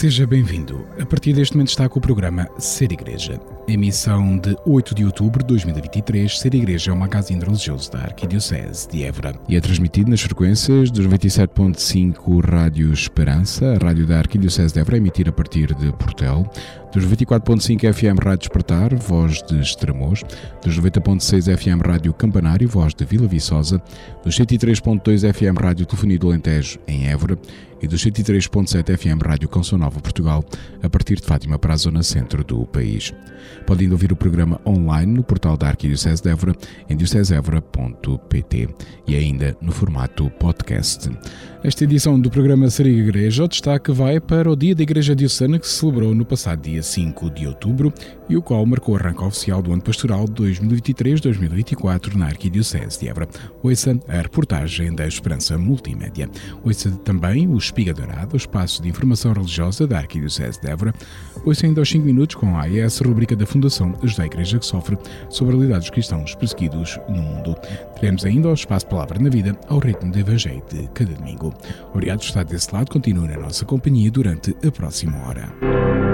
Seja bem-vindo. A partir deste momento está com o programa Ser Igreja. Emissão de 8 de outubro de 2023. Ser Igreja é um magazine religioso da Arquidiocese de Évora e é transmitido nas frequências dos 97.5 Rádio Esperança, a rádio da Arquidiocese de Évora, emitir a partir de Portel, dos 24.5 FM Rádio Despertar, voz de Estremoz, dos 90.6 FM Rádio Campanário, voz de Vila Viçosa, dos 103.2 FM Rádio Telefonia do Alentejo, em Évora, e dos 103.7 FM Rádio Canção Nova Portugal, a partir de Fátima para a zona centro do país. Podem ouvir o programa online no portal da Arquidiocese de Évora, em diocesevora.pt e ainda no formato podcast. Esta edição do programa Seria Igreja, o destaque vai para o Dia da Igreja Diocesana que se celebrou no passado dia 5 de outubro e o qual marcou o arranque oficial do ano pastoral 2023-2024 na Arquidiocese de Évora. Ouça a reportagem da Esperança Multimédia. Ouça também o Espiga Dourado, o espaço de informação religiosa da Arquidiocese de Évora. Ouça ainda aos 5 minutos com a AES, rubrica da Fundação a Igreja que sofre sobre a realidade dos cristãos perseguidos no mundo. Teremos ainda o espaço Palavra na Vida ao ritmo do Evangelho de cada domingo. Obrigado por estar desse lado. Continue na nossa companhia durante a próxima hora.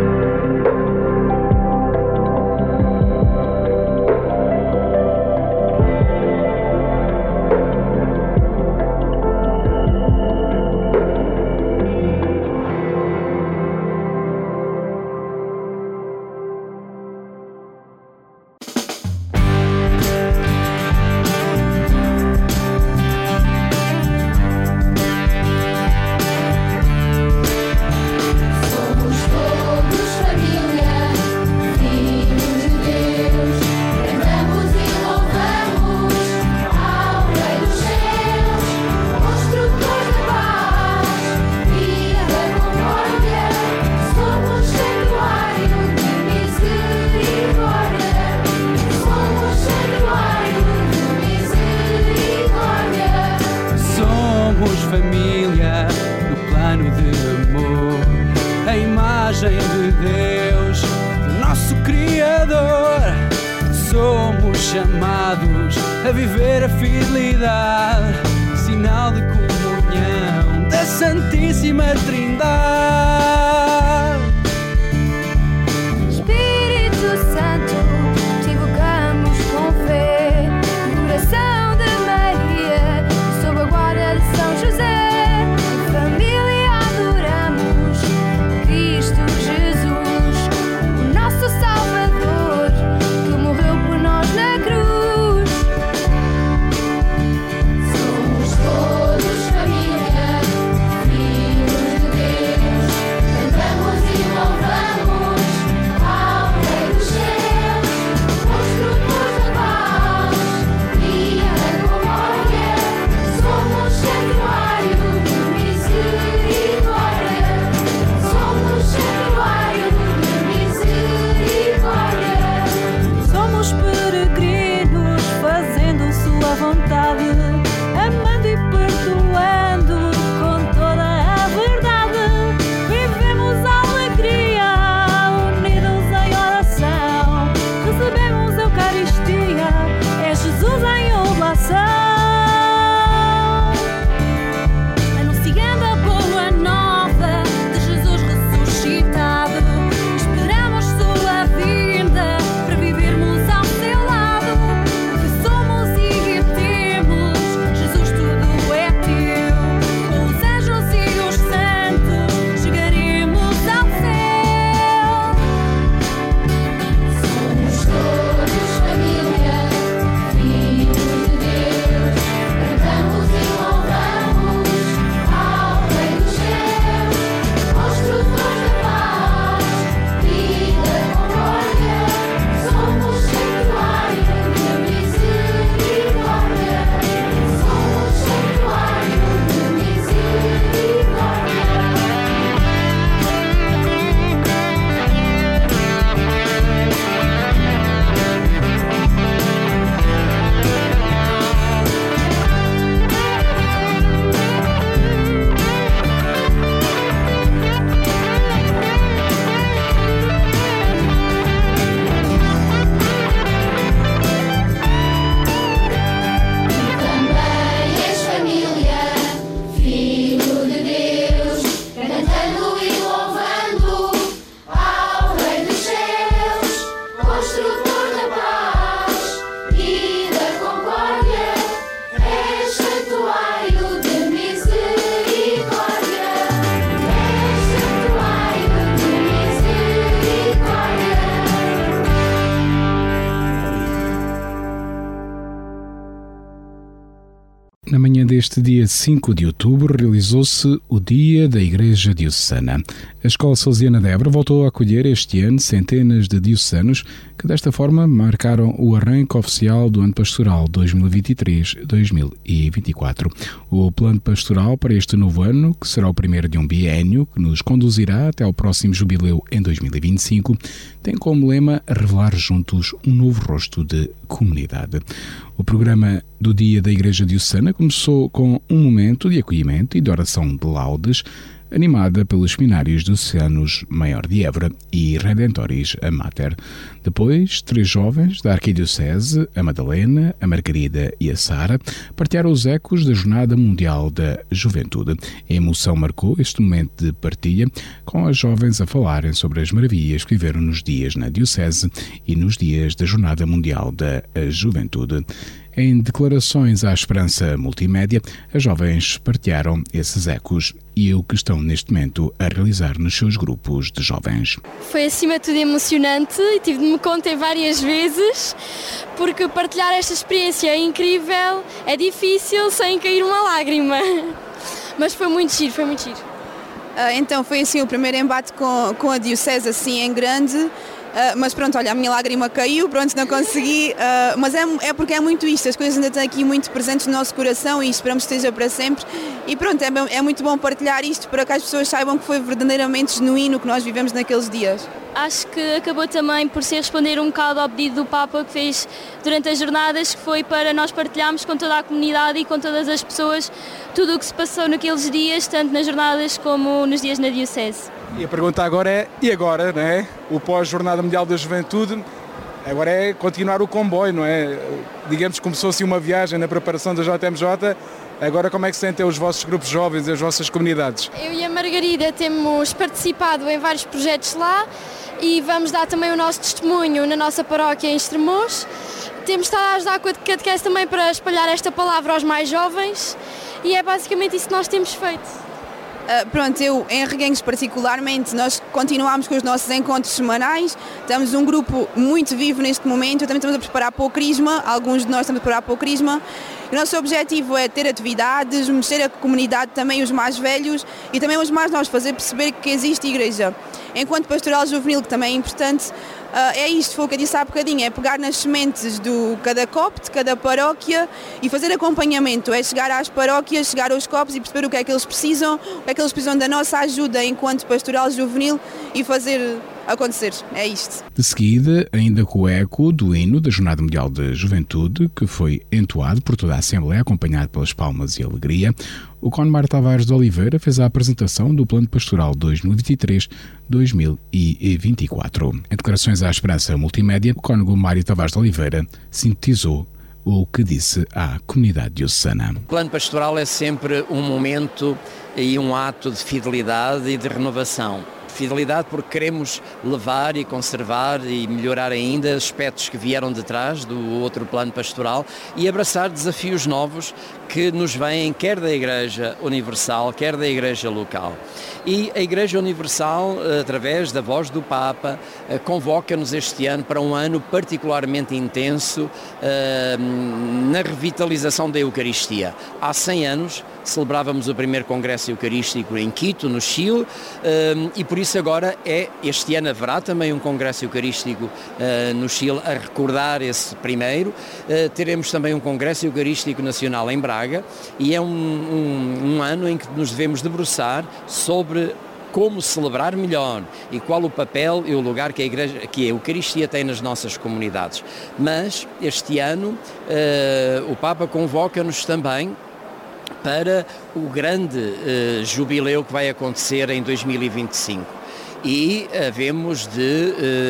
Manhã deste dia 5 de outubro realizou-se o Dia da Igreja Diocesana. A Escola Salesiana de Évora voltou a acolher este ano centenas de diocesanos que desta forma marcaram o arranque oficial do ano pastoral 2023-2024. O plano pastoral para este novo ano, que será o primeiro de um biênio que nos conduzirá até ao próximo jubileu em 2025, tem como lema revelar juntos um novo rosto de comunidade. O programa do Dia da Igreja Diocesana começou com um momento de acolhimento e de oração de laudes, animada pelos seminários diocesanos Maior de Évora e Redentoris a Mater. Depois, três jovens da Arquidiocese, a Madalena, a Margarida e a Sara, partilharam os ecos da Jornada Mundial da Juventude. A emoção marcou este momento de partilha, com as jovens a falarem sobre as maravilhas que viveram nos dias na Diocese e nos dias da Jornada Mundial da Juventude. Em declarações à Esperança Multimédia, as jovens partilharam esses ecos e o que estão neste momento a realizar nos seus grupos de jovens. Foi acima de tudo emocionante e tive de me conter várias vezes, porque partilhar esta experiência é incrível, é difícil sem cair uma lágrima. Mas foi muito giro, foi muito giro. Uh, então foi assim o primeiro embate com, com a Diocese assim em grande. Uh, mas pronto, olha, a minha lágrima caiu, pronto, não consegui, uh, mas é, é porque é muito isto, as coisas ainda estão aqui muito presentes no nosso coração e esperamos que esteja para sempre. E pronto, é, é muito bom partilhar isto para que as pessoas saibam que foi verdadeiramente genuíno que nós vivemos naqueles dias acho que acabou também por ser responder um bocado ao pedido do Papa que fez durante as jornadas, que foi para nós partilharmos com toda a comunidade e com todas as pessoas tudo o que se passou naqueles dias, tanto nas jornadas como nos dias na Diocese. E a pergunta agora é, e agora, não é? O pós-Jornada Mundial da Juventude, agora é continuar o comboio, não é? Digamos que começou assim uma viagem na preparação da JMJ, Agora, como é que sentem os vossos grupos jovens e as vossas comunidades? Eu e a Margarida temos participado em vários projetos lá e vamos dar também o nosso testemunho na nossa paróquia em Estremoz. Temos estado a ajudar com a catequese também para espalhar esta palavra aos mais jovens e é basicamente isso que nós temos feito. Uh, pronto, eu em Reguengos particularmente, nós continuamos com os nossos encontros semanais, estamos um grupo muito vivo neste momento, também estamos a preparar para o Crisma, alguns de nós estamos a preparar para o Crisma. O nosso objetivo é ter atividades, mexer a comunidade, também os mais velhos e também os mais novos, fazer perceber que existe igreja. Enquanto pastoral juvenil, que também é importante, é isto, foi o que eu disse há bocadinho, é pegar nas sementes de cada COP, de cada paróquia e fazer acompanhamento, é chegar às paróquias, chegar aos COPs e perceber o que é que eles precisam, o que é que eles precisam da nossa ajuda enquanto pastoral juvenil e fazer acontecer. É isto. De seguida, ainda com o eco do hino da Jornada Mundial da Juventude, que foi entoado por toda a Assembleia, acompanhado pelas palmas e alegria, o Conmar Tavares de Oliveira fez a apresentação do Plano Pastoral 2023-2024. Em declarações à Esperança Multimédia, o cônego Mário Tavares de Oliveira sintetizou o que disse à comunidade diocesana. O plano pastoral é sempre um momento e um ato de fidelidade e de renovação fidelidade porque queremos levar e conservar e melhorar ainda aspectos que vieram de trás do outro plano pastoral e abraçar desafios novos que nos vêm quer da Igreja Universal, quer da Igreja local. E a Igreja Universal, através da voz do Papa, eh, convoca-nos este ano para um ano particularmente intenso eh, na revitalização da Eucaristia. Há 100 anos celebrávamos o primeiro Congresso Eucarístico em Quito, no Chile, eh, e por isso agora é, este ano haverá também um Congresso Eucarístico no Chile a recordar esse primeiro. Teremos também um Congresso Eucarístico Nacional em Braga Braga e é um, um, um ano em que nos devemos debruçar sobre como celebrar melhor e qual o papel e o lugar que a, igreja, que a Eucaristia tem nas nossas comunidades. Mas este ano uh, o Papa convoca-nos também para o grande uh, jubileu que vai acontecer em 2025 e havemos de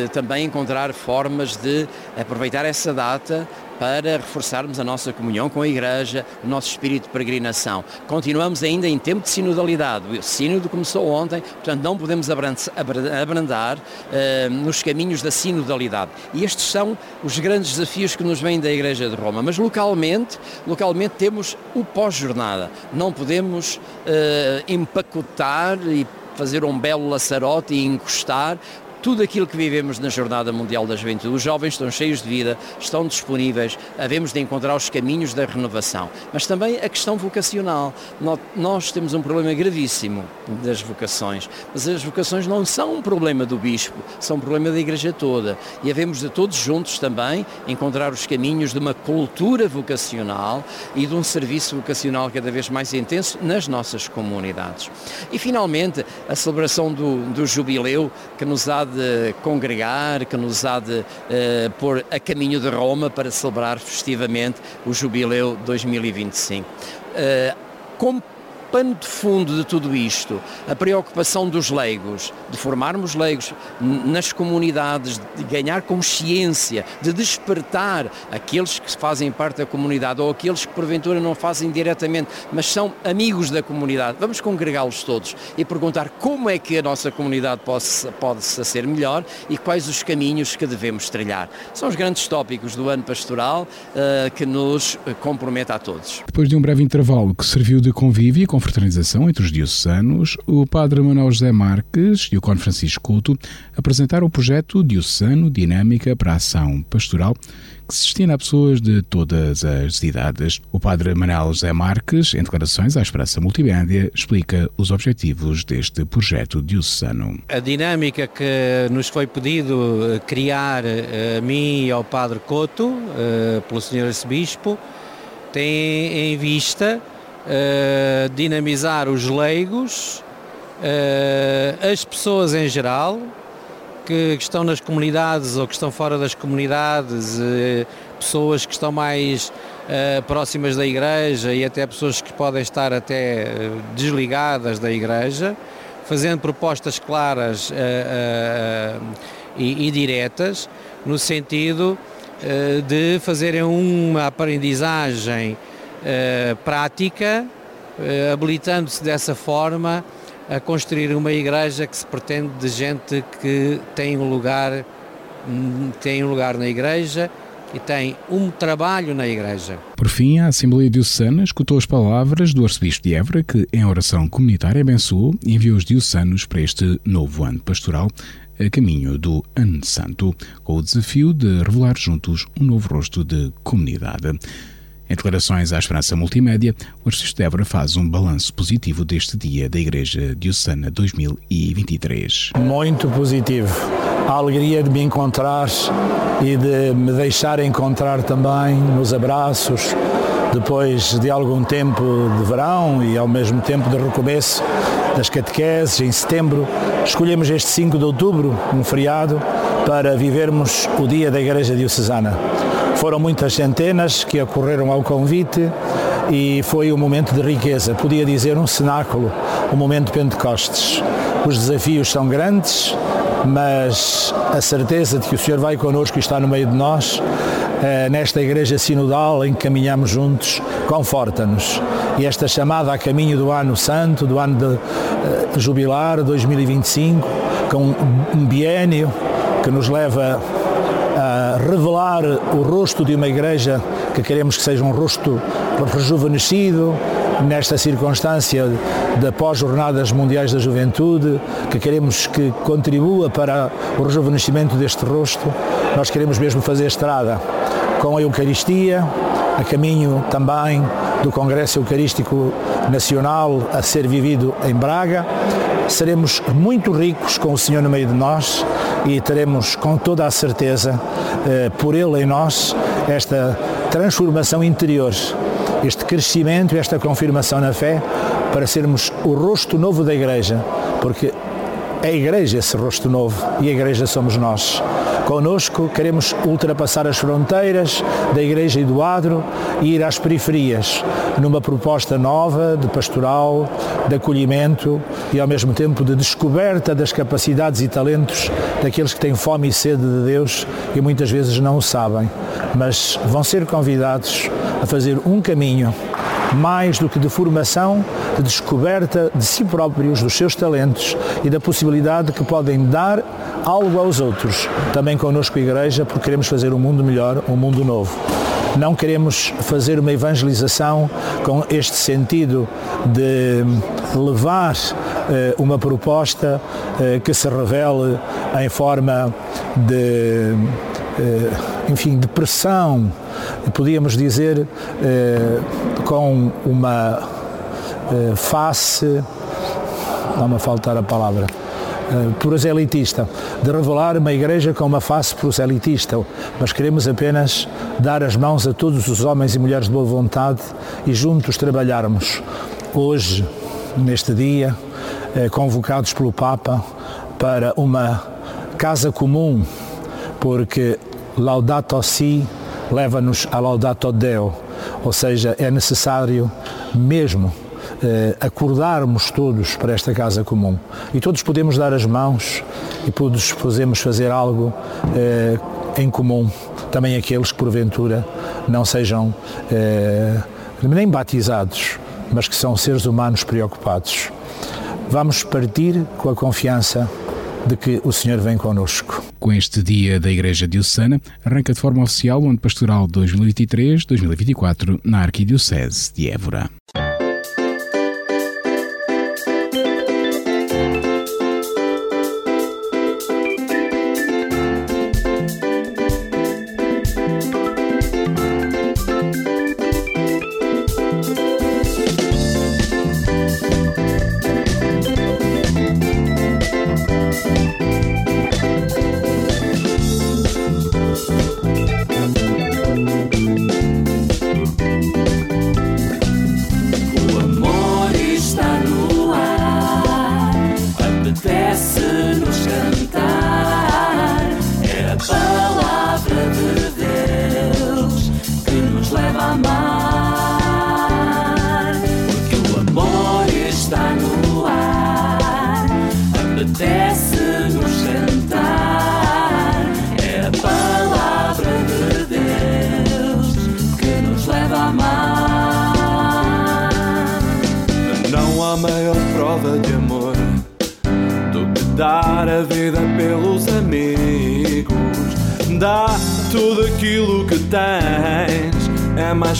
uh, também encontrar formas de aproveitar essa data para reforçarmos a nossa comunhão com a Igreja, o nosso espírito de peregrinação. Continuamos ainda em tempo de sinodalidade. O sínodo começou ontem, portanto não podemos abrandar uh, nos caminhos da sinodalidade. E estes são os grandes desafios que nos vêm da Igreja de Roma. Mas localmente, localmente temos o pós-jornada. Não podemos uh, empacotar e fazer um belo laçarote e encostar, tudo aquilo que vivemos na Jornada Mundial da Juventude. Os jovens estão cheios de vida, estão disponíveis, havemos de encontrar os caminhos da renovação. Mas também a questão vocacional. Nós temos um problema gravíssimo das vocações, mas as vocações não são um problema do bispo, são um problema da Igreja toda. E havemos de todos juntos também encontrar os caminhos de uma cultura vocacional e de um serviço vocacional cada vez mais intenso nas nossas comunidades. E finalmente, a celebração do, do jubileu que nos há de congregar, que nos há de uh, pôr a caminho de Roma para celebrar festivamente o Jubileu 2025. Uh, como pano de fundo de tudo isto, a preocupação dos leigos, de formarmos leigos nas comunidades, de ganhar consciência, de despertar aqueles que fazem parte da comunidade ou aqueles que porventura não fazem diretamente, mas são amigos da comunidade. Vamos congregá-los todos e perguntar como é que a nossa comunidade pode, pode ser melhor e quais os caminhos que devemos trilhar. São os grandes tópicos do ano pastoral uh, que nos compromete a todos. Depois de um breve intervalo que serviu de convívio e confraternização entre os diocesanos, o padre Manuel José Marques e o Conde Francisco Couto apresentaram o projeto Diocesano Dinâmica para a Ação Pastoral, que se destina a pessoas de todas as idades. O padre Manuel José Marques, em declarações à Esperança Multimédia, explica os objetivos deste projeto diocesano. A dinâmica que nos foi pedido criar a mim e ao padre Couto, eh, pelo senhor arcebispo, tem em vista uh, dinamizar os leigos, uh, as pessoas em geral, que, que, estão nas comunidades ou que estão fora das comunidades, uh, pessoas que estão mais próximas da igreja e até pessoas que podem estar até desligadas da igreja, fazendo propostas claras e, e diretas, no sentido de fazerem uma aprendizagem eh, prática, uh, habilitando-se dessa forma a construir uma igreja que se pretende de gente que tem um lugar, hum, tem um lugar na igreja e tem um trabalho na igreja. Por fim, a Assembleia Diocesana escutou as palavras do arcebispo de Évora, que em oração comunitária abençoou e enviou os diocesanos para este novo ano pastoral, a caminho do Ano Santo, com o desafio de revelar juntos um novo rosto de comunidade. Em declarações à Esperança Multimédia, o arcebispo de Évora faz um balanço positivo deste dia da Igreja Diocesana 2023. Muito positivo. A alegria de me encontrar e de me deixar encontrar também nos abraços, depois de algum tempo de verão e ao mesmo tempo de recomeço das catequeses em setembro, escolhemos este 5 de outubro, um feriado, para vivermos o dia da Igreja Diocesana. Foram muitas centenas que acorreram ao convite e foi um momento de riqueza, podia dizer um cenáculo, um momento de Pentecostes. Os desafios são grandes, mas a certeza de que o Senhor vai connosco e está no meio de nós, eh, nesta igreja sinodal em que caminhamos juntos, conforta-nos. E esta chamada a caminho do ano santo, do ano de, eh, jubilar 2025, com um biênio que nos leva a revelar o rosto de uma igreja que queremos que seja um rosto rejuvenescido, nesta circunstância da pós-jornadas mundiais da juventude, que queremos que contribua para o rejuvenescimento deste rosto, nós queremos mesmo fazer estrada com a Eucaristia, a caminho também do Congresso Eucarístico Nacional a ser vivido em Braga. Seremos muito ricos com o Senhor no meio de nós e teremos com toda a certeza, eh, por Ele em nós, esta transformação interior, este crescimento esta confirmação na fé para sermos o rosto novo da Igreja, porque é a Igreja esse rosto novo e a Igreja somos nós. Conosco queremos ultrapassar as fronteiras da Igreja e do Adro e ir às periferias, numa proposta nova de pastoral, de acolhimento e ao mesmo tempo de descoberta das capacidades e talentos daqueles que têm fome e sede de Deus e muitas vezes não o sabem, mas vão ser convidados a fazer um caminho mais do que de formação, de descoberta de si próprios, dos seus talentos e da possibilidade que podem dar algo aos outros. Também connosco, Igreja, porque queremos fazer um mundo melhor, um mundo novo. não queremos fazer uma evangelização com este sentido de levar uma proposta eh, que se revele em forma de, eh, enfim, de pressão, podíamos dizer, com uma face, não me faltar a palavra, proselitista, de revelar uma igreja com uma face proselitista, mas queremos apenas dar as mãos a todos os homens e mulheres de boa vontade e juntos trabalharmos. Hoje, neste dia, eh, convocados pelo Papa para uma casa comum, porque Laudato Si leva-nos a Laudato Deo, ou seja, é necessário mesmo eh, acordarmos todos para esta casa comum. E todos podemos dar as mãos e todos podemos fazer algo eh, em comum, também aqueles que porventura não sejam nem batizados, mas que são seres humanos preocupados vamos partir com a confiança de que o Senhor vem connosco. Com este dia da Igreja Diocesana, arranca de forma oficial o ano pastoral 2023-2024 na Arquidiocese de Évora.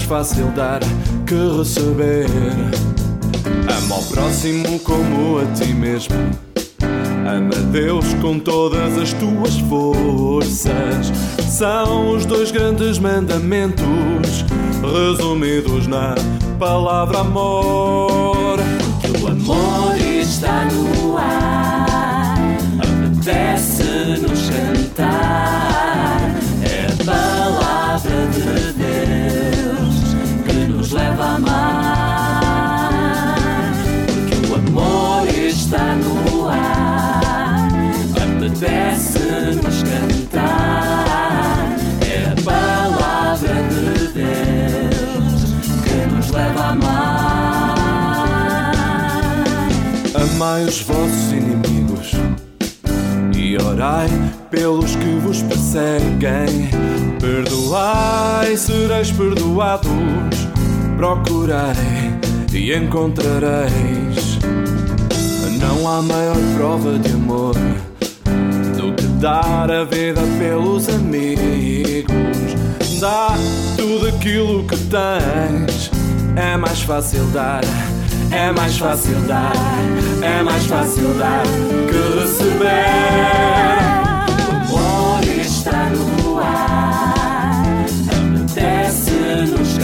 Fácil dar que receber. Ama ao próximo como a ti mesmo. Ama Deus com todas as tuas forças. São os dois grandes mandamentos resumidos na palavra amor. Porque o amor está no ar, apetece-nos cantar. É a está no ar, apetece-nos cantar. É a palavra de Deus que nos leva a amar. Amai os vossos inimigos e orai pelos que vos perseguem. Perdoai, sereis perdoados procurei e encontrareis. Não há maior prova de amor do que dar a vida pelos amigos. Dá tudo aquilo que tens. É mais fácil dar, é mais fácil dar, é mais fácil dar que receber. Amor está no ar, apetece-nos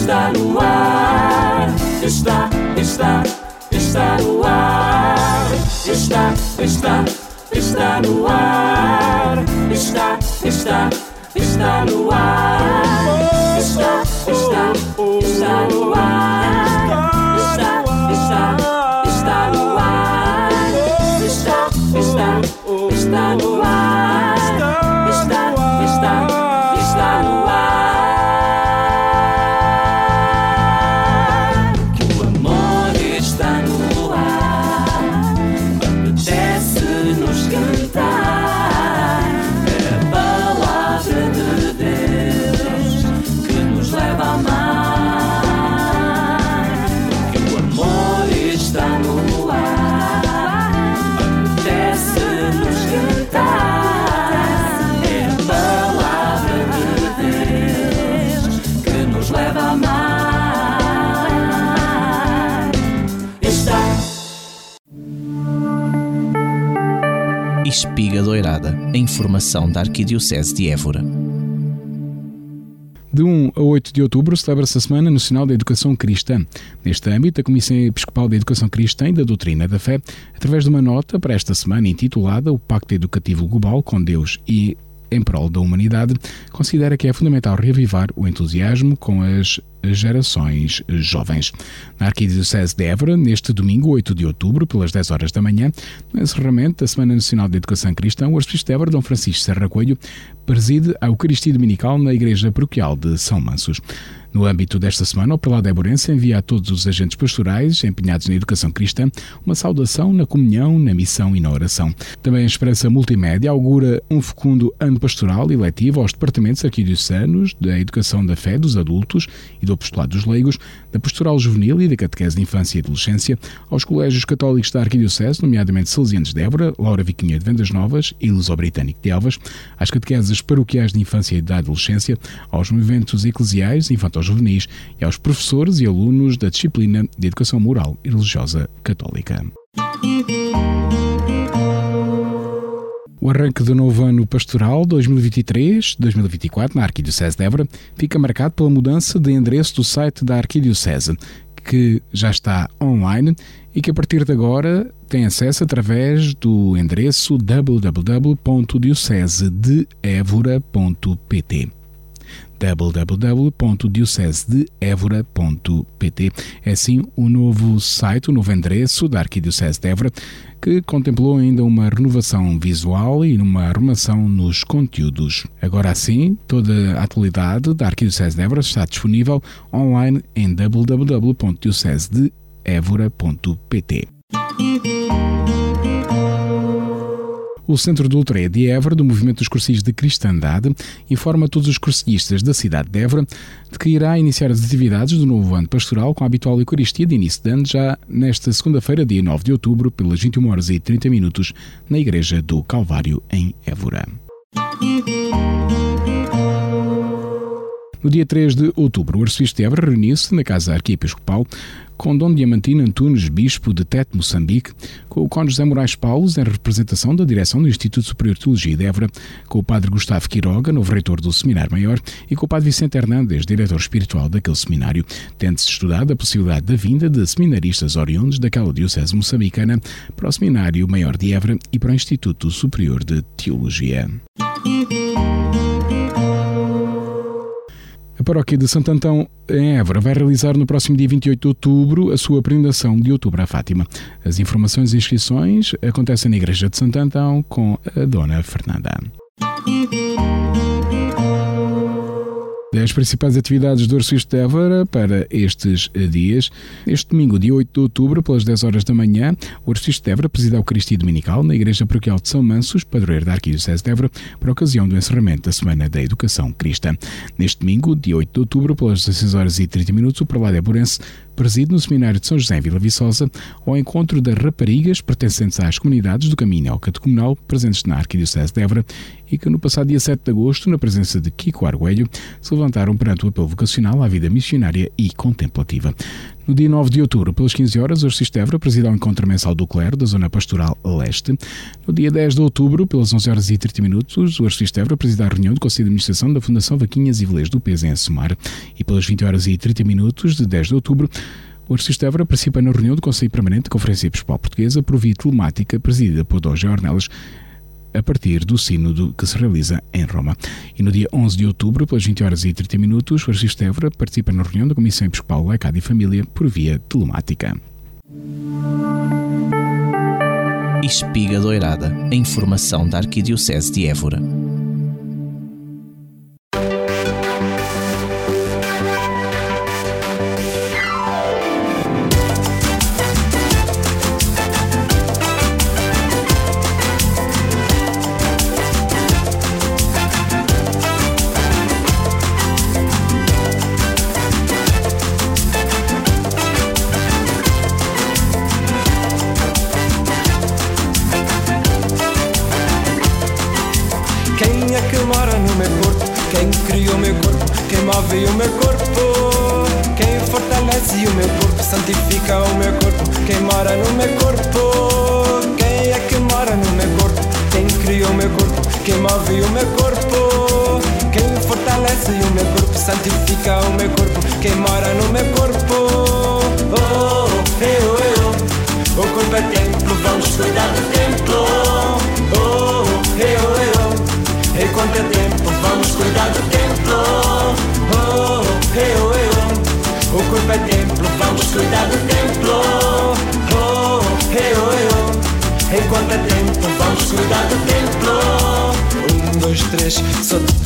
está no ar. Está, está, está no ar. Está, está, está no ar. Está, está, está no ar. Está, está, está no ar. Da Arquidiocese de Évora. De 1 a 8 de outubro celebra-se a Semana Nacional da Educação Cristã. Neste âmbito, a Comissão Episcopal da Educação Cristã e da Doutrina da Fé, através de uma nota para esta semana intitulada O Pacto Educativo Global com Deus e em prol da humanidade, considera que é fundamental reavivar o entusiasmo com as gerações jovens. Na Arquidiocese de Évora, neste domingo, 8 de outubro, pelas 10 horas da manhã, no encerramento da Semana Nacional de Educação Cristã, o arcebispo de Évora, Dom Francisco Serra Coelho, preside a Eucaristia Dominical na Igreja Paroquial de São Mansos. No âmbito desta semana, o Prelado Éborense envia a todos os agentes pastorais empenhados na educação cristã uma saudação na comunhão, na missão e na oração. Também a Esperança Multimédia augura um fecundo ano pastoral e letivo aos departamentos arquidiocesanos da Educação da Fé dos Adultos e do Apostolado dos Leigos, da Pastoral Juvenil e da Catequese de Infância e Adolescência, aos colégios católicos da Arquidiocese, nomeadamente Salesianos de Évora, Laura Viquinha de Vendas Novas e Luso-Britânico de Elvas, às catequeses paroquiais de Infância e da Adolescência, aos movimentos eclesiais, infantos-juvenis e aos professores e alunos da disciplina de Educação Moral e Religiosa Católica. O arranque do novo ano pastoral 2023-2024 na Arquidiocese de Évora fica marcado pela mudança de endereço do site da Arquidiocese, que já está online e que a partir de agora tem acesso através do endereço www.diocesedeevora.pt www.diocesedeevora.pt É assim o novo site, o novo endereço da Arquidiocese de Évora, que contemplou ainda uma renovação visual e uma arrumação nos conteúdos. Agora sim, toda a atualidade da Arquidiocese de Évora está disponível online em www.diocesedeevora.pt. O Centro de Ultraia de Évora, do Movimento dos Cursilhos de Cristandade, informa todos os cursilhistas da cidade de Évora de que irá iniciar as atividades do novo ano pastoral com a habitual Eucaristia de início de ano já nesta segunda-feira, dia 9 de outubro, pelas 21 horas e 30 minutos, na Igreja do Calvário, em Évora. No dia 3 de outubro, o arcebispo de Évora reuniu-se na Casa Arquiepiscopal com Dom Diamantino Antunes, bispo de Tete, Moçambique, com o Conde José Moraes Paulos, em representação da direção do Instituto Superior de Teologia de Évora, com o Padre Gustavo Quiroga, novo reitor do Seminário Maior, e com o Padre Vicente Hernandes, diretor espiritual daquele seminário, tendo-se estudado a possibilidade da vinda de seminaristas oriundos daquela diocese moçambicana para o Seminário Maior de Évora e para o Instituto Superior de Teologia. Paróquia de Santo Antão, em Évora, vai realizar no próximo dia 28 de outubro a sua peregrinação de outubro à Fátima. As informações e inscrições acontecem na Igreja de Santo Antão com a Dona Fernanda. Das principais atividades do Arcebispo de Évora para estes dias. Este domingo, dia 8 de outubro, pelas 10 horas da manhã, o Arcebispo de Évora presida a Eucaristia Dominical na Igreja Paroquial de São Mansos, padroeiro da Arquidiocese de Évora, por ocasião do encerramento da Semana da Educação Cristã. Neste domingo, dia 8 de outubro, pelas 16 horas e 30 minutos, o Prelado Éborense preside no Seminário de São José em Vila Viçosa ao encontro das raparigas pertencentes às comunidades do Caminho ao Catecumenal presentes na Arquidiocese de Évora e que no passado dia 7 de agosto, na presença de Kiko Arguelho, se levantaram perante o apelo vocacional à vida missionária e contemplativa. No dia 9 de outubro, pelas 15 horas, o Évora preside ao encontro mensal do clero da Zona Pastoral Leste. No dia 10 de outubro, pelas 11 horas e 30 minutos, o Évora preside a reunião do Conselho de Administração da Fundação Vaquinhas e Velês do Peso em Assumar. E pelas 20 horas e 30 minutos de 10 de outubro, o de Évora participa na reunião do Conselho Permanente da Conferência Episcopal Portuguesa por via telemática, presidida por Dom Ornelas, a partir do sínodo que se realiza em Roma. E no dia 11 de outubro, pelas 20 horas e 30 minutos, o Arcebispo de Évora participa na reunião da Comissão Episcopal Laicado e Família por via telemática. Espiga Doirada, a informação da Arquidiocese de Évora.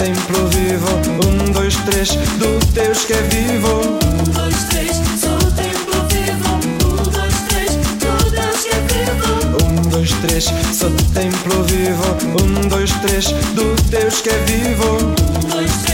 Templo vivo. Um, dois, três, do Deus que é vivo. Um, dois, três, sou o templo vivo. Um, dois, três, do Deus que é vivo. Um, dois, três, sou do templo vivo. Um, dois, três, do Deus que é vivo. Um, dois, três,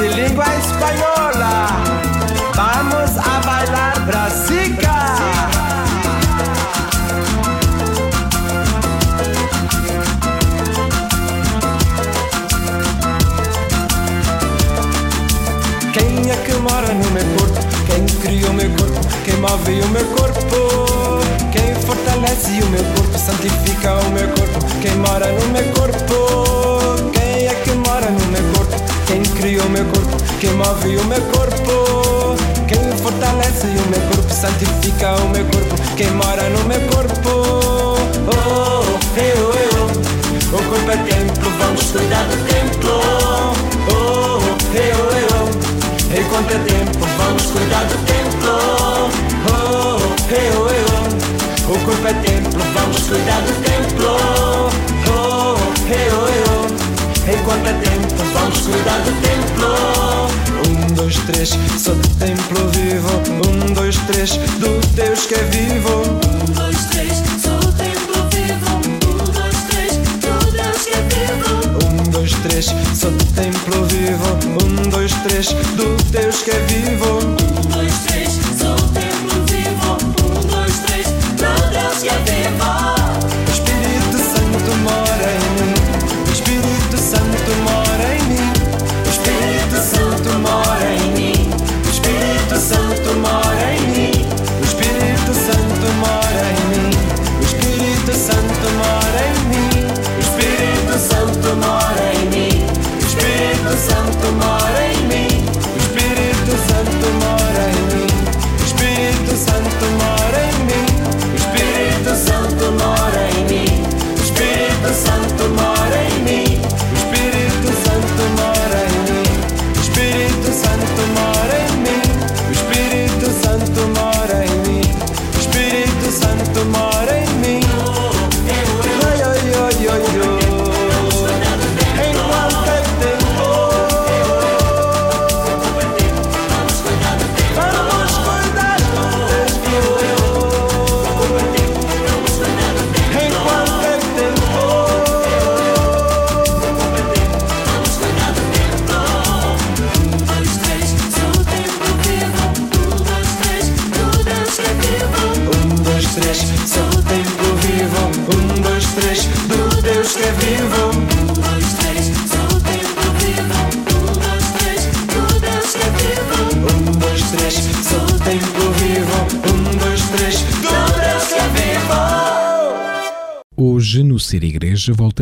de lengua española. Vamos a bailar brasica. Quem é que mora no meu corpo? Quem criou meu corpo? Quem move o meu corpo? Quem fortalece o meu corpo? Santifica o meu corpo? Quem mora no meu corpo? Criou meu corpo? Quem move o meu corpo? Quem fortalece o meu corpo? Santifica o meu corpo? Quem mora no meu corpo? Oh, eu, eu. O corpo é templo, vamos cuidar do templo. Oh, eu, eu. Enquanto é tempo, vamos cuidar do templo. Oh, eu, eu. O corpo é templo, vamos cuidar do templo. Oh, eu, eu. Enquanto é tempo, vamos cuidar do templo. Um, dois, três, sou do templo vivo. Um, dois, três, do Deus que é vivo. Um, dois, três, sou o templo vivo. Um, dois, três, do Deus que é vivo. Um, dois, três, sou do templo vivo. Um, dois, três, do Deus que é vivo. Um, dois, três, sou o templo vivo. Um, dois, três, do Deus que é vivo.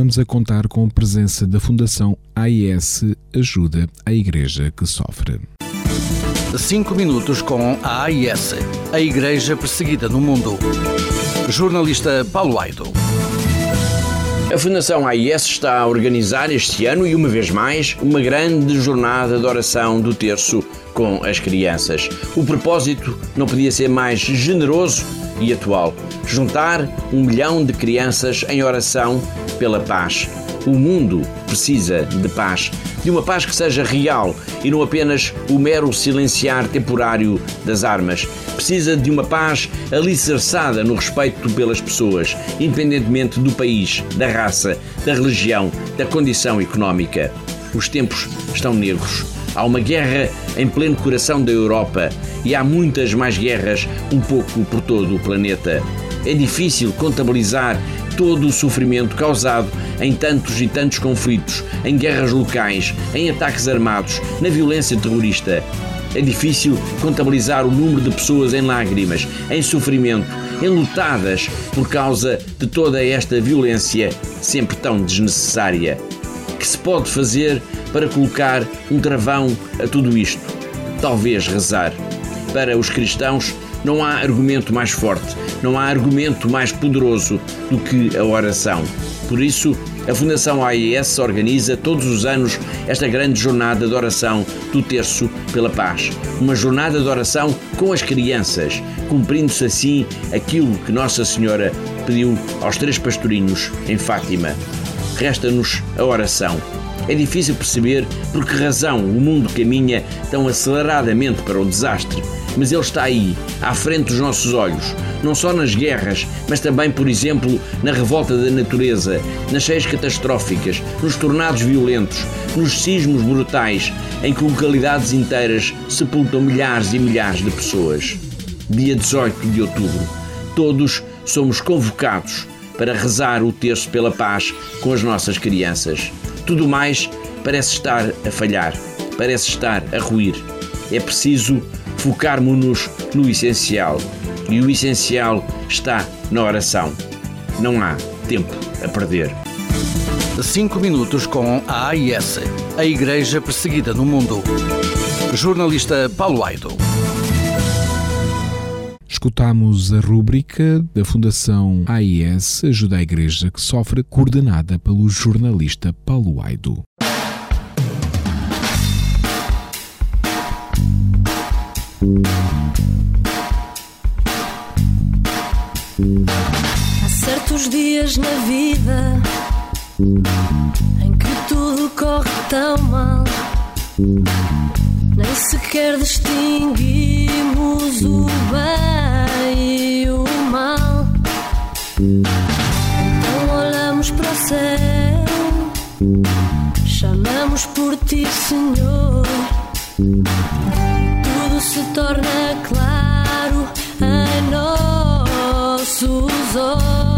Voltamos a contar com a presença da Fundação AIS Ajuda a Igreja que Sofre. 5 minutos com a AIS, a Igreja Perseguida no Mundo. Jornalista Paulo Aido. A Fundação AIS está a organizar este ano e uma vez mais uma grande jornada de oração do terço com as crianças. O propósito não podia ser mais generoso e atual: juntar um milhão de crianças em oração pela paz. O mundo precisa de paz, de uma paz que seja real e não apenas o mero silenciar temporário das armas. Precisa de uma paz alicerçada no respeito pelas pessoas, independentemente do país, da raça, da religião, da condição económica. Os tempos estão negros. Há uma guerra em pleno coração da Europa e há muitas mais guerras um pouco por todo o planeta. É difícil contabilizar todo o sofrimento causado em tantos e tantos conflitos, em guerras locais, em ataques armados, na violência terrorista. É difícil contabilizar o número de pessoas em lágrimas, em sofrimento, enlutadas por causa de toda esta violência sempre tão desnecessária. Que se pode fazer para colocar um travão a tudo isto? Talvez rezar. Para os cristãos, não há argumento mais forte, não há argumento mais poderoso do que a oração. Por isso, a Fundação AIS organiza todos os anos esta grande jornada de oração do Terço pela Paz. Uma jornada de oração com as crianças, cumprindo-se assim aquilo que Nossa Senhora pediu aos três pastorinhos em Fátima. Resta-nos a oração. É difícil perceber por que razão o mundo caminha tão aceleradamente para o desastre mas ele está aí, à frente dos nossos olhos, não só nas guerras, mas também, por exemplo, na revolta da natureza, nas cheias catastróficas, nos tornados violentos, nos sismos brutais em que localidades inteiras sepultam milhares e milhares de pessoas. Dia 18 de outubro, todos somos convocados para rezar o terço pela paz com as nossas crianças. Tudo mais parece estar a falhar, parece estar a ruir. É preciso focarmos-nos no essencial. E o essencial está na oração. Não há tempo a perder. Cinco minutos com a AIS, a Igreja Perseguida no Mundo. Jornalista Paulo Aido. Escutamos a rúbrica da Fundação AIS Ajuda a Igreja que sofre, coordenada pelo jornalista Paulo Aido. Há certos dias na vida em que tudo corre tão mal, nem sequer distinguimos o bem e o mal. Então olhamos para o céu, chamamos por ti, Senhor tudo se torna claro em nossos olhos.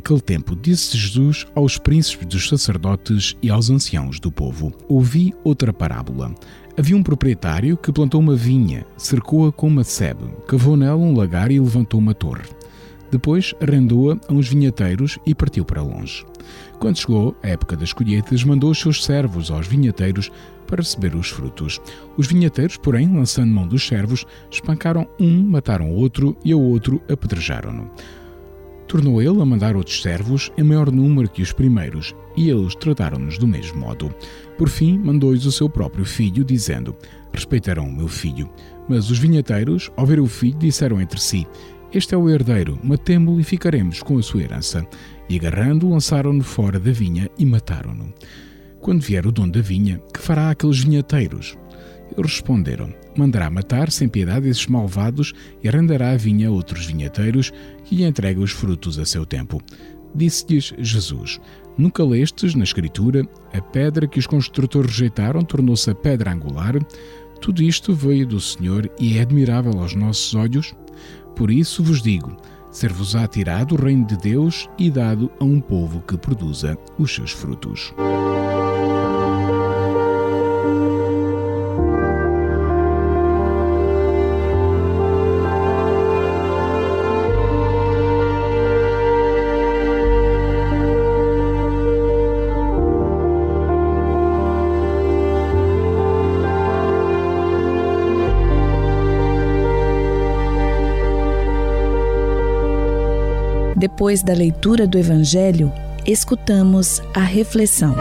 Naquele tempo, disse Jesus aos príncipes dos sacerdotes e aos anciãos do povo: Ouvi outra parábola. Havia um proprietário que plantou uma vinha, cercou-a com uma sebe, cavou nela um lagar e levantou uma torre. Depois arrendou-a a uns vinhateiros e partiu para longe. Quando chegou a época das colheitas, mandou os seus servos aos vinhateiros para receber os frutos. Os vinhateiros, porém, lançando mão dos servos, espancaram um, mataram outro e ao outro apedrejaram-no. Tornou ele a mandar outros servos em maior número que os primeiros, e eles trataram-nos do mesmo modo. Por fim, mandou-lhes o seu próprio filho, dizendo: Respeitarão o meu filho. Mas os vinhateiros, ao ver o filho, disseram entre si: Este é o herdeiro, matemo-lo e ficaremos com a sua herança. E agarrando-o, lançaram-no fora da vinha e mataram-no. Quando vier o dono da vinha, que fará aqueles vinhateiros? Eles responderam: Mandará matar sem piedade esses malvados e arrendará a vinha a outros vinheteiros lhe entreguem os frutos a seu tempo. Disse-lhes Jesus: Nunca lestes na Escritura a pedra que os construtores rejeitaram tornou-se a pedra angular? Tudo isto veio do Senhor e é admirável aos nossos olhos? Por isso vos digo: ser-vos-á tirado o reino de Deus e dado a um povo que produza os seus frutos. Depois da leitura do Evangelho, escutamos a reflexão.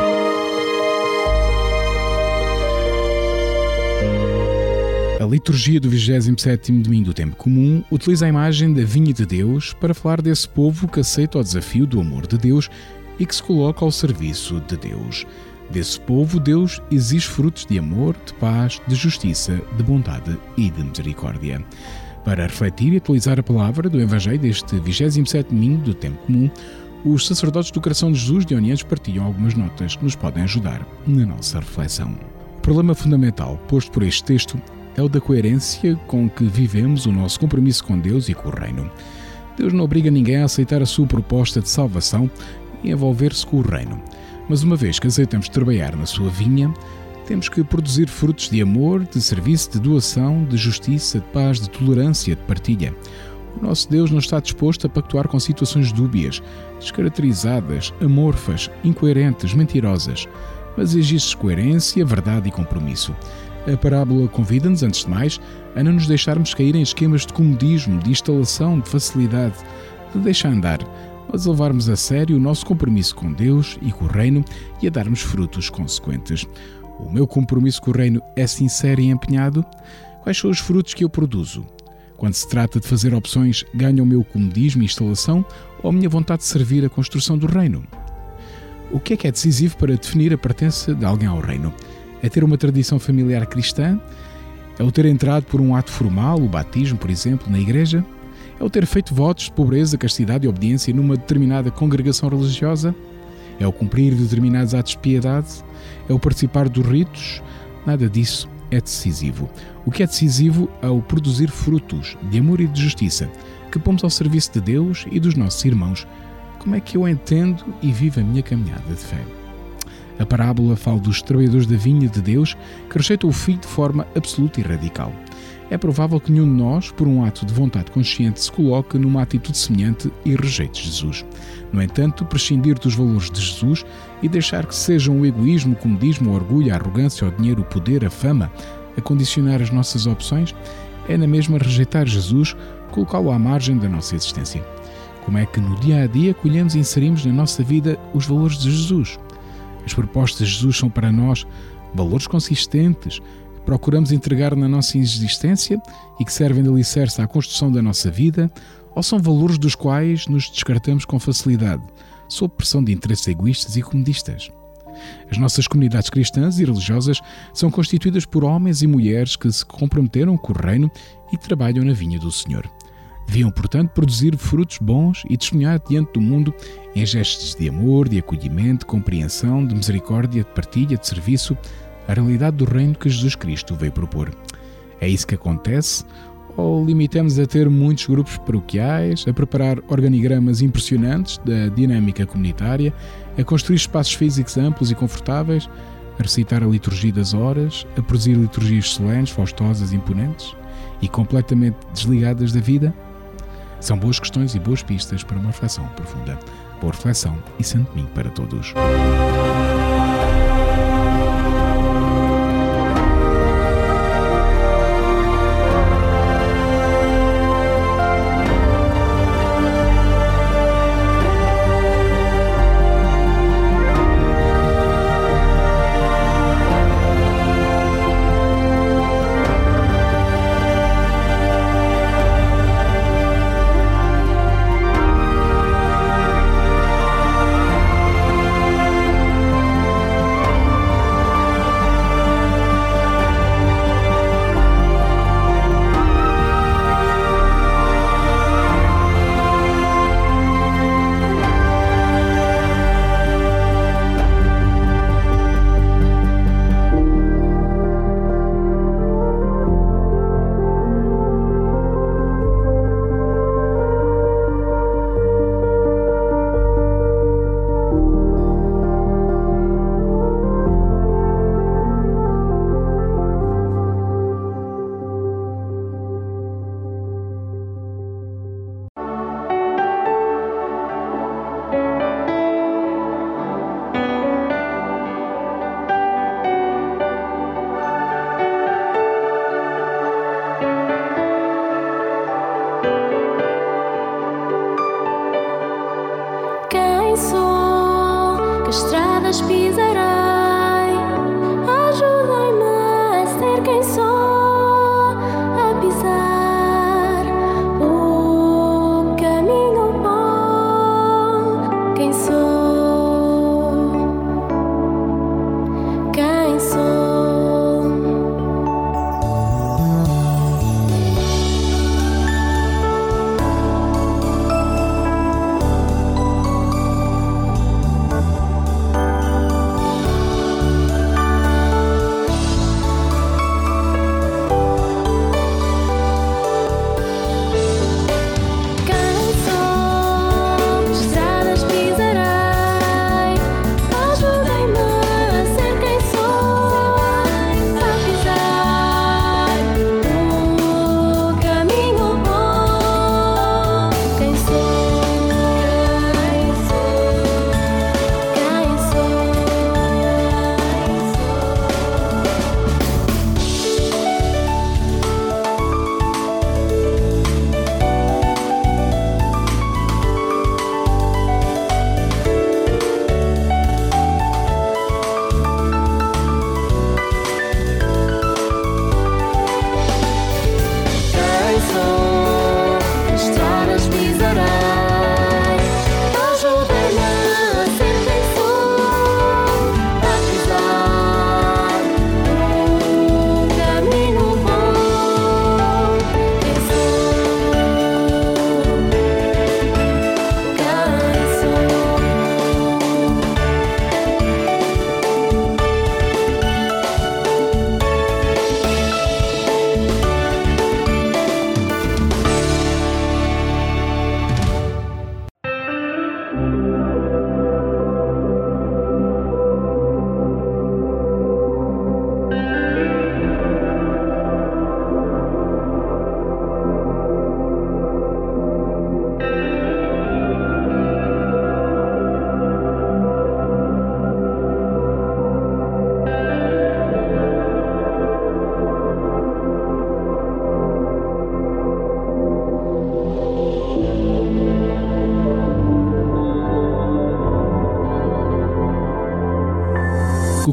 A liturgia do 27º domingo do tempo comum utiliza a imagem da vinha de Deus para falar desse povo que aceita o desafio do amor de Deus e que se coloca ao serviço de Deus. Desse povo, Deus exige frutos de amor, de paz, de justiça, de bondade e de misericórdia. Para refletir e atualizar a palavra do Evangelho deste 27 domingo do tempo comum, os sacerdotes do coração de Jesus de Onianos partilham algumas notas que nos podem ajudar na nossa reflexão. O problema fundamental posto por este texto é o da coerência com que vivemos o nosso compromisso com Deus e com o Reino. Deus não obriga ninguém a aceitar a sua proposta de salvação e envolver-se com o Reino. Mas uma vez que aceitamos trabalhar na sua vinha, temos que produzir frutos de amor, de serviço, de doação, de justiça, de paz, de tolerância, de partilha. O nosso Deus não está disposto a pactuar com situações dúbias, descaracterizadas, amorfas, incoerentes, mentirosas, mas exige coerência, verdade e compromisso. A parábola convida-nos, antes de mais, a não nos deixarmos cair em esquemas de comodismo, de instalação, de facilidade, de deixar andar, mas a levarmos a sério o nosso compromisso com Deus e com o Reino e a darmos frutos consequentes. O meu compromisso com o reino é sincero e empenhado? Quais são os frutos que eu produzo? Quando se trata de fazer opções, ganha o meu comodismo e instalação ou a minha vontade de servir a construção do reino? O que é que é decisivo para definir a pertença de alguém ao reino? É ter uma tradição familiar cristã? É o ter entrado por um ato formal, o batismo, por exemplo, na igreja? É o ter feito votos de pobreza, castidade e obediência numa determinada congregação religiosa? É o cumprir determinados atos de piedade? É o participar dos ritos? Nada disso é decisivo. O que é decisivo é o produzir frutos de amor e de justiça que pomos ao serviço de Deus e dos nossos irmãos. Como é que eu entendo e vivo a minha caminhada de fé? A parábola fala dos trabalhadores da vinha de Deus que rejeitam o Filho de forma absoluta e radical é provável que nenhum de nós, por um ato de vontade consciente, se coloque numa atitude semelhante e rejeite Jesus. No entanto, prescindir dos valores de Jesus e deixar que sejam o egoísmo, o comodismo, o orgulho, a arrogância, o dinheiro, o poder, a fama a condicionar as nossas opções é na mesma rejeitar Jesus, colocá-lo à margem da nossa existência. Como é que no dia a dia colhemos e inserimos na nossa vida os valores de Jesus? As propostas de Jesus são para nós valores consistentes, procuramos entregar na nossa existência e que servem de alicerce à construção da nossa vida, ou são valores dos quais nos descartamos com facilidade, sob pressão de interesses egoístas e comodistas. As nossas comunidades cristãs e religiosas são constituídas por homens e mulheres que se comprometeram com o reino e trabalham na vinha do Senhor. Deviam, portanto, produzir frutos bons e testemunhar diante do mundo em gestos de amor, de acolhimento, de compreensão, de misericórdia, de partilha, de serviço, a realidade do reino que Jesus Cristo veio propor. É isso que acontece? Ou limitamos a ter muitos grupos paroquiais, a preparar organigramas impressionantes da dinâmica comunitária, a construir espaços físicos amplos e confortáveis, a recitar a liturgia das horas, a produzir liturgias solenes, faustosas, imponentes e completamente desligadas da vida? São boas questões e boas pistas para uma reflexão profunda. Boa reflexão e santo domingo para todos.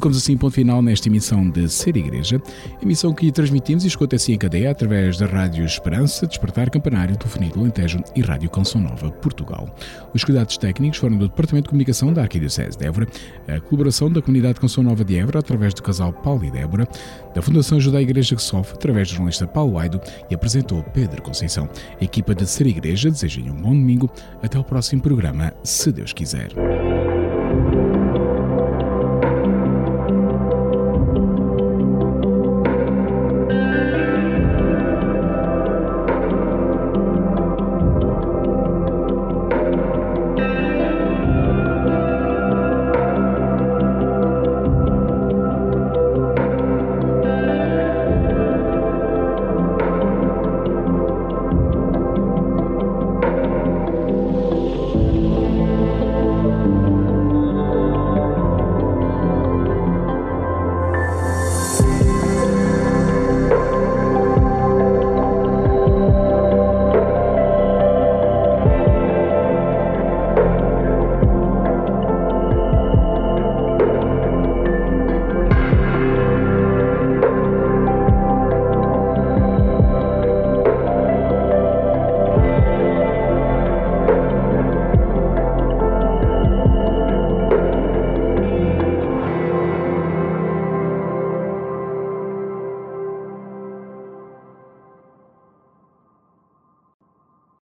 Colocamos assim ponto final nesta emissão de Ser Igreja, emissão que transmitimos e escuta assim em cadeia através da Rádio Esperança, Despertar Campanário, Telefonia do Alentejo e Rádio Canção Nova, Portugal. Os cuidados técnicos foram do Departamento de Comunicação da Arquidiocese de Évora, a colaboração da Comunidade Canção Nova de Évora através do casal Paulo e Débora, da Fundação Ajuda a Igreja que Sofre através do jornalista Paulo Aido e apresentou Pedro Conceição. A equipa de Ser Igreja deseja um bom domingo. Até o próximo programa, se Deus quiser.